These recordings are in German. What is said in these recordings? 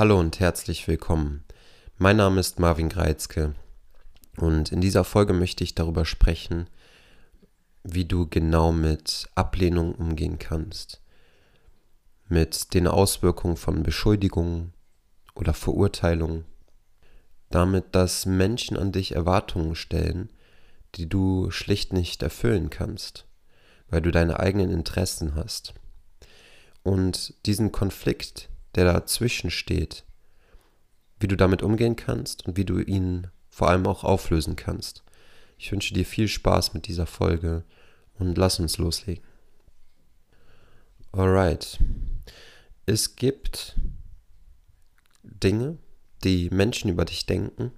Hallo und herzlich willkommen. Mein Name ist Marvin Greizke und in dieser Folge möchte ich darüber sprechen, wie du genau mit Ablehnung umgehen kannst, mit den Auswirkungen von Beschuldigungen oder Verurteilungen, damit, dass Menschen an dich Erwartungen stellen, die du schlicht nicht erfüllen kannst, weil du deine eigenen Interessen hast. Und diesen Konflikt, der dazwischen steht, wie du damit umgehen kannst und wie du ihn vor allem auch auflösen kannst. Ich wünsche dir viel Spaß mit dieser Folge und lass uns loslegen. Alright. Es gibt Dinge, die Menschen über dich denken,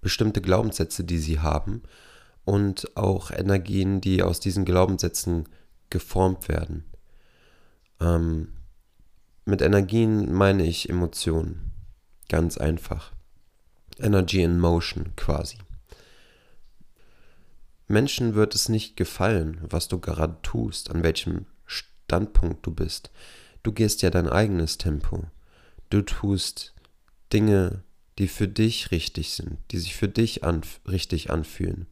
bestimmte Glaubenssätze, die sie haben und auch Energien, die aus diesen Glaubenssätzen geformt werden. Ähm, mit Energien meine ich Emotionen. Ganz einfach. Energy in Motion quasi. Menschen wird es nicht gefallen, was du gerade tust, an welchem Standpunkt du bist. Du gehst ja dein eigenes Tempo. Du tust Dinge, die für dich richtig sind, die sich für dich anf richtig anfühlen.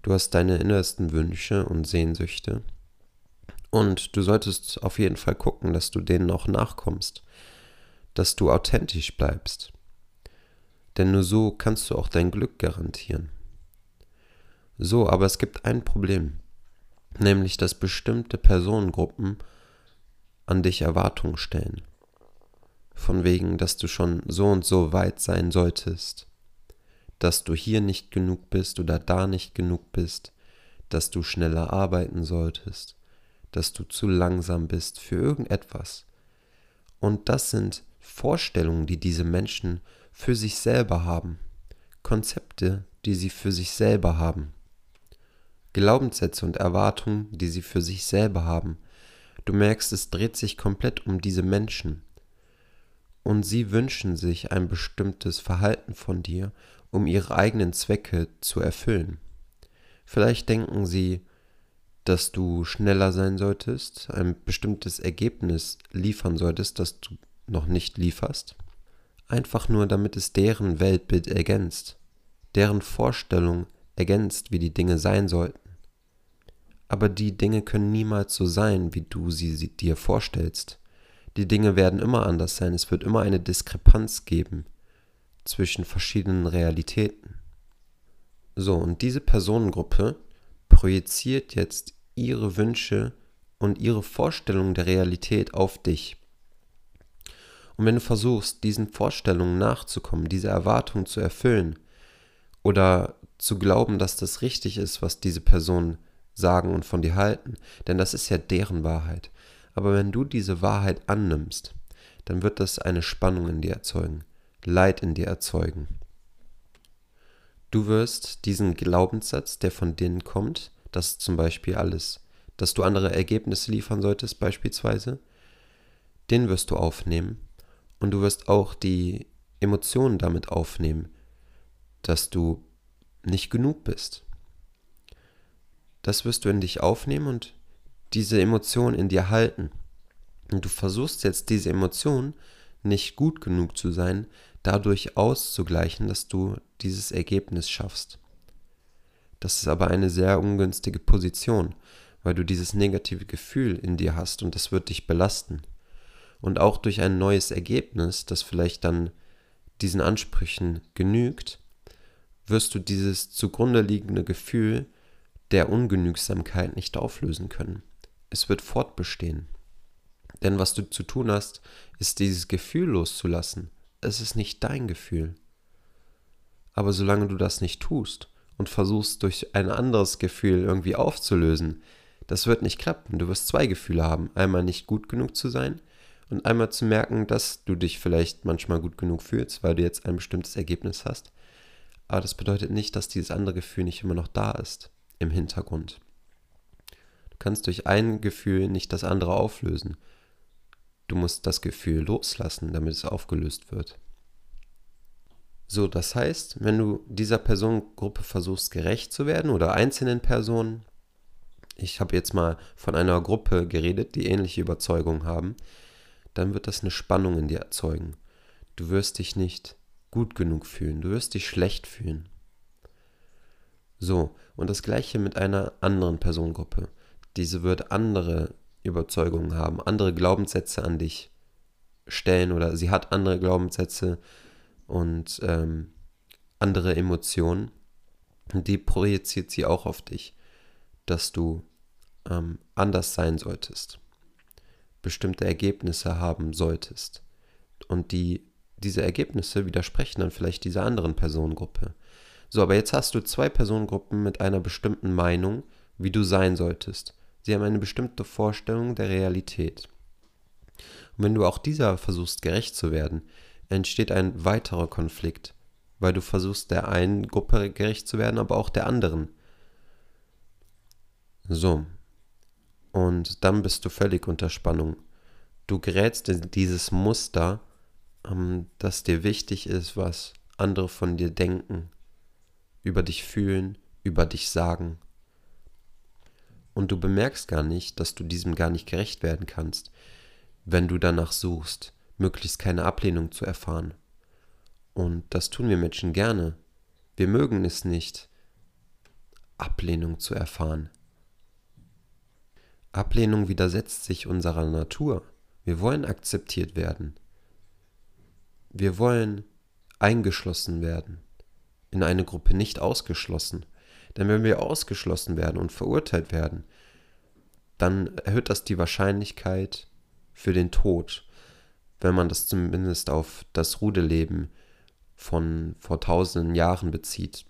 Du hast deine innersten Wünsche und Sehnsüchte und du solltest auf jeden Fall gucken, dass du denen auch nachkommst, dass du authentisch bleibst. Denn nur so kannst du auch dein Glück garantieren. So, aber es gibt ein Problem, nämlich dass bestimmte Personengruppen an dich Erwartungen stellen. Von wegen, dass du schon so und so weit sein solltest, dass du hier nicht genug bist oder da nicht genug bist, dass du schneller arbeiten solltest, dass du zu langsam bist für irgendetwas. Und das sind Vorstellungen, die diese Menschen für sich selber haben, Konzepte, die sie für sich selber haben, Glaubenssätze und Erwartungen, die sie für sich selber haben. Du merkst, es dreht sich komplett um diese Menschen. Und sie wünschen sich ein bestimmtes Verhalten von dir, um ihre eigenen Zwecke zu erfüllen. Vielleicht denken sie, dass du schneller sein solltest, ein bestimmtes Ergebnis liefern solltest, das du noch nicht lieferst. Einfach nur, damit es deren Weltbild ergänzt, deren Vorstellung ergänzt, wie die Dinge sein sollten. Aber die Dinge können niemals so sein, wie du sie dir vorstellst. Die Dinge werden immer anders sein, es wird immer eine Diskrepanz geben zwischen verschiedenen Realitäten. So, und diese Personengruppe projiziert jetzt ihre Wünsche und ihre Vorstellungen der Realität auf dich. Und wenn du versuchst, diesen Vorstellungen nachzukommen, diese Erwartungen zu erfüllen oder zu glauben, dass das richtig ist, was diese Personen sagen und von dir halten, denn das ist ja deren Wahrheit. Aber wenn du diese Wahrheit annimmst, dann wird das eine Spannung in dir erzeugen, Leid in dir erzeugen. Du wirst diesen Glaubenssatz, der von denen kommt, dass zum Beispiel alles, dass du andere Ergebnisse liefern solltest, beispielsweise, den wirst du aufnehmen und du wirst auch die Emotionen damit aufnehmen, dass du nicht genug bist. Das wirst du in dich aufnehmen und diese Emotion in dir halten. Und du versuchst jetzt diese Emotion nicht gut genug zu sein, dadurch auszugleichen, dass du dieses Ergebnis schaffst. Das ist aber eine sehr ungünstige Position, weil du dieses negative Gefühl in dir hast und das wird dich belasten. Und auch durch ein neues Ergebnis, das vielleicht dann diesen Ansprüchen genügt, wirst du dieses zugrunde liegende Gefühl der Ungenügsamkeit nicht auflösen können. Es wird fortbestehen. Denn was du zu tun hast, ist dieses Gefühl loszulassen. Es ist nicht dein Gefühl. Aber solange du das nicht tust und versuchst durch ein anderes Gefühl irgendwie aufzulösen, das wird nicht klappen. Du wirst zwei Gefühle haben. Einmal nicht gut genug zu sein und einmal zu merken, dass du dich vielleicht manchmal gut genug fühlst, weil du jetzt ein bestimmtes Ergebnis hast. Aber das bedeutet nicht, dass dieses andere Gefühl nicht immer noch da ist im Hintergrund. Du kannst durch ein Gefühl nicht das andere auflösen. Du musst das Gefühl loslassen, damit es aufgelöst wird. So, das heißt, wenn du dieser Personengruppe versuchst gerecht zu werden oder einzelnen Personen, ich habe jetzt mal von einer Gruppe geredet, die ähnliche Überzeugungen haben, dann wird das eine Spannung in dir erzeugen. Du wirst dich nicht gut genug fühlen, du wirst dich schlecht fühlen. So, und das gleiche mit einer anderen Personengruppe. Diese wird andere Überzeugungen haben, andere Glaubenssätze an dich stellen oder sie hat andere Glaubenssätze und ähm, andere Emotionen. Die projiziert sie auch auf dich, dass du ähm, anders sein solltest, bestimmte Ergebnisse haben solltest. Und die, diese Ergebnisse widersprechen dann vielleicht dieser anderen Personengruppe. So, aber jetzt hast du zwei Personengruppen mit einer bestimmten Meinung, wie du sein solltest. Sie haben eine bestimmte Vorstellung der Realität. Und wenn du auch dieser versuchst gerecht zu werden, entsteht ein weiterer Konflikt, weil du versuchst der einen Gruppe gerecht zu werden, aber auch der anderen. So. Und dann bist du völlig unter Spannung. Du gerätst in dieses Muster, ähm, das dir wichtig ist, was andere von dir denken, über dich fühlen, über dich sagen. Und du bemerkst gar nicht, dass du diesem gar nicht gerecht werden kannst, wenn du danach suchst, möglichst keine Ablehnung zu erfahren. Und das tun wir Menschen gerne. Wir mögen es nicht, Ablehnung zu erfahren. Ablehnung widersetzt sich unserer Natur. Wir wollen akzeptiert werden. Wir wollen eingeschlossen werden, in eine Gruppe nicht ausgeschlossen. Denn wenn wir ausgeschlossen werden und verurteilt werden, dann erhöht das die Wahrscheinlichkeit für den Tod, wenn man das zumindest auf das Rudeleben von vor tausenden Jahren bezieht,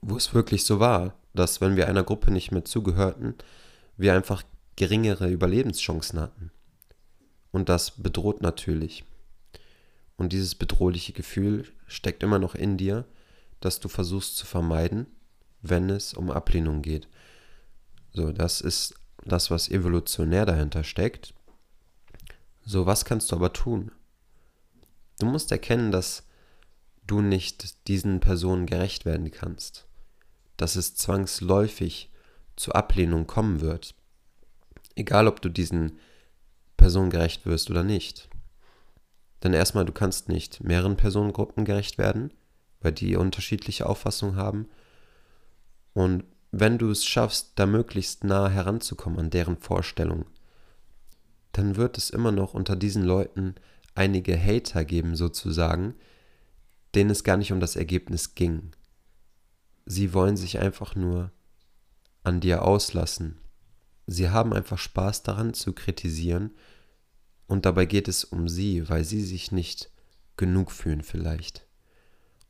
wo es wirklich so war, dass wenn wir einer Gruppe nicht mehr zugehörten, wir einfach geringere Überlebenschancen hatten. Und das bedroht natürlich. Und dieses bedrohliche Gefühl steckt immer noch in dir, das du versuchst zu vermeiden, wenn es um Ablehnung geht. So, das ist das, was evolutionär dahinter steckt. So, was kannst du aber tun? Du musst erkennen, dass du nicht diesen Personen gerecht werden kannst, dass es zwangsläufig zur Ablehnung kommen wird, egal ob du diesen Personen gerecht wirst oder nicht. Denn erstmal, du kannst nicht mehreren Personengruppen gerecht werden, weil die unterschiedliche Auffassungen haben. Und wenn du es schaffst, da möglichst nah heranzukommen an deren Vorstellung, dann wird es immer noch unter diesen Leuten einige Hater geben, sozusagen, denen es gar nicht um das Ergebnis ging. Sie wollen sich einfach nur an dir auslassen. Sie haben einfach Spaß daran zu kritisieren und dabei geht es um sie, weil sie sich nicht genug fühlen vielleicht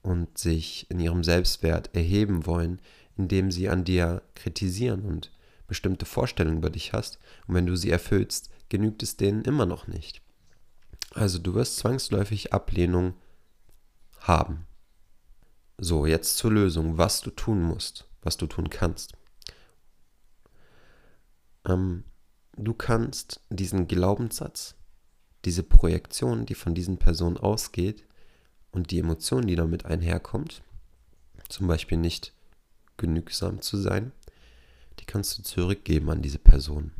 und sich in ihrem Selbstwert erheben wollen, indem sie an dir kritisieren und bestimmte Vorstellungen über dich hast und wenn du sie erfüllst, genügt es denen immer noch nicht. Also du wirst zwangsläufig Ablehnung haben. So, jetzt zur Lösung, was du tun musst, was du tun kannst. Ähm, du kannst diesen Glaubenssatz, diese Projektion, die von diesen Personen ausgeht und die Emotion, die damit einherkommt, zum Beispiel nicht genügsam zu sein, die kannst du zurückgeben an diese Person.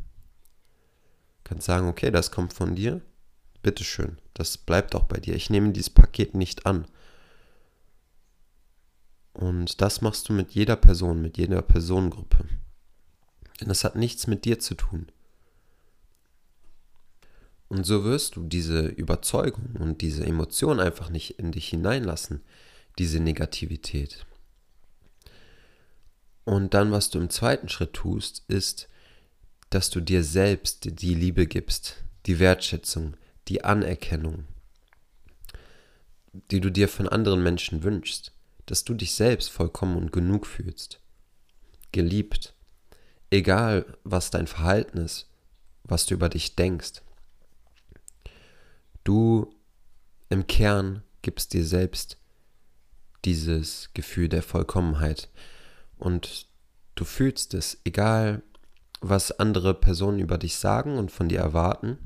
Du kannst sagen, okay, das kommt von dir, bitteschön, das bleibt auch bei dir. Ich nehme dieses Paket nicht an. Und das machst du mit jeder Person, mit jeder Personengruppe. Denn das hat nichts mit dir zu tun. Und so wirst du diese Überzeugung und diese Emotion einfach nicht in dich hineinlassen, diese Negativität. Und dann, was du im zweiten Schritt tust, ist, dass du dir selbst die Liebe gibst, die Wertschätzung, die Anerkennung, die du dir von anderen Menschen wünschst, dass du dich selbst vollkommen und genug fühlst, geliebt, egal was dein Verhalten ist, was du über dich denkst. Du im Kern gibst dir selbst dieses Gefühl der Vollkommenheit, und du fühlst es, egal was andere Personen über dich sagen und von dir erwarten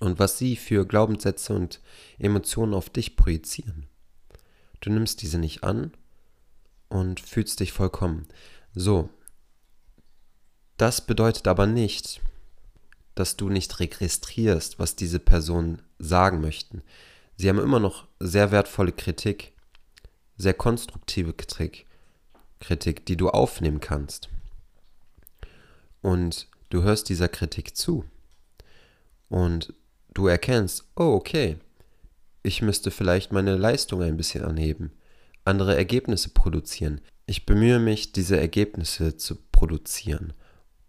und was sie für Glaubenssätze und Emotionen auf dich projizieren. Du nimmst diese nicht an und fühlst dich vollkommen. So, das bedeutet aber nicht, dass du nicht registrierst, was diese Personen sagen möchten. Sie haben immer noch sehr wertvolle Kritik, sehr konstruktive Kritik, Kritik, die du aufnehmen kannst. Und du hörst dieser Kritik zu. Und du erkennst, oh okay, ich müsste vielleicht meine Leistung ein bisschen anheben, andere Ergebnisse produzieren. Ich bemühe mich, diese Ergebnisse zu produzieren.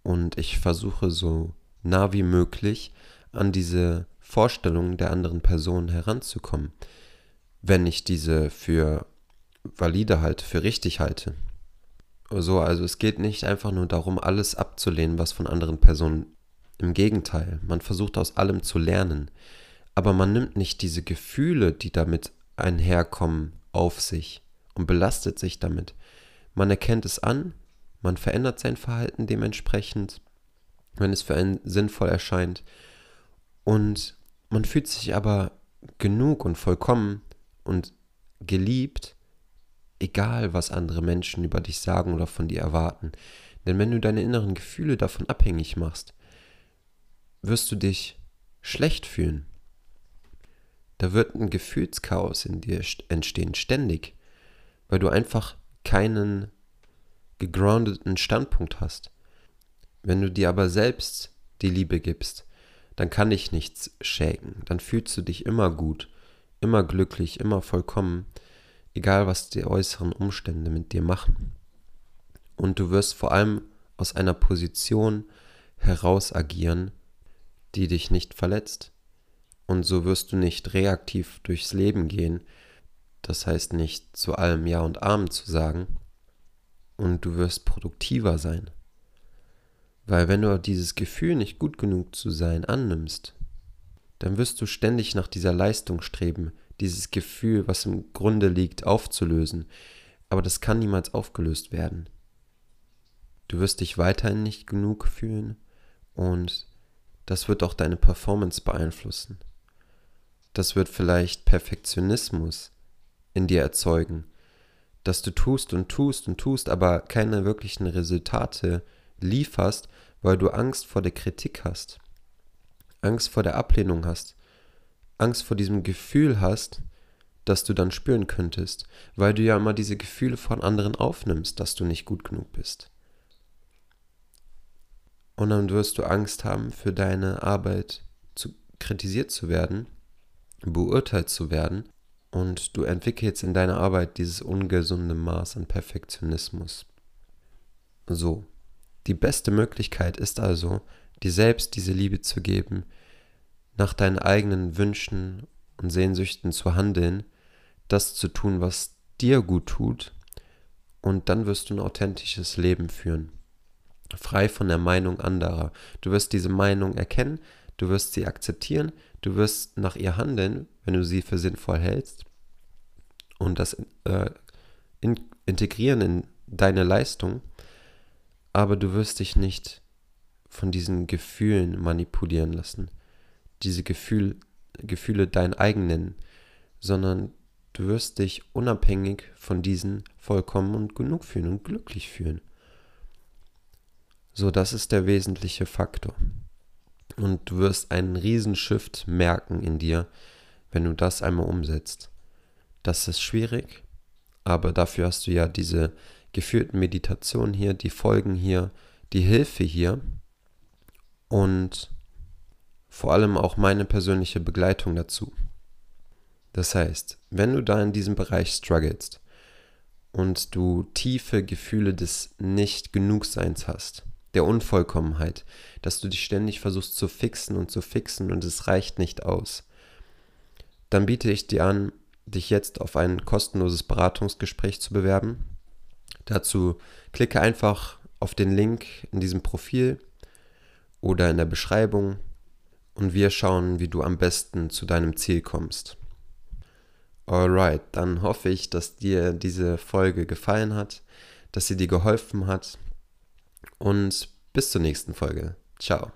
Und ich versuche so nah wie möglich an diese Vorstellungen der anderen Person heranzukommen, wenn ich diese für valide halte, für richtig halte. So, also es geht nicht einfach nur darum, alles abzulehnen, was von anderen Personen. Im Gegenteil, man versucht aus allem zu lernen, aber man nimmt nicht diese Gefühle, die damit einherkommen, auf sich und belastet sich damit. Man erkennt es an, man verändert sein Verhalten dementsprechend, wenn es für einen sinnvoll erscheint. Und man fühlt sich aber genug und vollkommen und geliebt, egal was andere Menschen über dich sagen oder von dir erwarten. Denn wenn du deine inneren Gefühle davon abhängig machst, wirst du dich schlecht fühlen. Da wird ein Gefühlschaos in dir entstehen, ständig, weil du einfach keinen gegroundeten Standpunkt hast. Wenn du dir aber selbst die Liebe gibst, dann kann dich nichts shaken, dann fühlst du dich immer gut, immer glücklich, immer vollkommen egal was die äußeren Umstände mit dir machen. Und du wirst vor allem aus einer Position heraus agieren, die dich nicht verletzt. Und so wirst du nicht reaktiv durchs Leben gehen, das heißt nicht zu allem Ja und Amen zu sagen, und du wirst produktiver sein. Weil wenn du dieses Gefühl, nicht gut genug zu sein, annimmst, dann wirst du ständig nach dieser Leistung streben, dieses Gefühl, was im Grunde liegt, aufzulösen. Aber das kann niemals aufgelöst werden. Du wirst dich weiterhin nicht genug fühlen und das wird auch deine Performance beeinflussen. Das wird vielleicht Perfektionismus in dir erzeugen, dass du tust und tust und tust, aber keine wirklichen Resultate lieferst, weil du Angst vor der Kritik hast, Angst vor der Ablehnung hast, Angst vor diesem Gefühl hast, das du dann spüren könntest, weil du ja immer diese Gefühle von anderen aufnimmst, dass du nicht gut genug bist. Und dann wirst du Angst haben, für deine Arbeit zu, kritisiert zu werden, beurteilt zu werden und du entwickelst in deiner Arbeit dieses ungesunde Maß an Perfektionismus. So, die beste Möglichkeit ist also, dir selbst diese Liebe zu geben, nach deinen eigenen Wünschen und Sehnsüchten zu handeln, das zu tun, was dir gut tut, und dann wirst du ein authentisches Leben führen, frei von der Meinung anderer. Du wirst diese Meinung erkennen, du wirst sie akzeptieren, du wirst nach ihr handeln, wenn du sie für sinnvoll hältst, und das äh, in, integrieren in deine Leistung, aber du wirst dich nicht von diesen Gefühlen manipulieren lassen diese Gefühl, Gefühle dein eigen nennen, sondern du wirst dich unabhängig von diesen vollkommen und genug fühlen und glücklich fühlen. So, das ist der wesentliche Faktor. Und du wirst einen Riesenshift merken in dir, wenn du das einmal umsetzt. Das ist schwierig, aber dafür hast du ja diese geführten Meditationen hier, die Folgen hier, die Hilfe hier. Und vor allem auch meine persönliche Begleitung dazu. Das heißt, wenn du da in diesem Bereich strugglest und du tiefe Gefühle des Nicht-Genugseins hast, der Unvollkommenheit, dass du dich ständig versuchst zu fixen und zu fixen und es reicht nicht aus, dann biete ich dir an, dich jetzt auf ein kostenloses Beratungsgespräch zu bewerben. Dazu klicke einfach auf den Link in diesem Profil oder in der Beschreibung und wir schauen, wie du am besten zu deinem Ziel kommst. Alright, dann hoffe ich, dass dir diese Folge gefallen hat, dass sie dir geholfen hat und bis zur nächsten Folge. Ciao.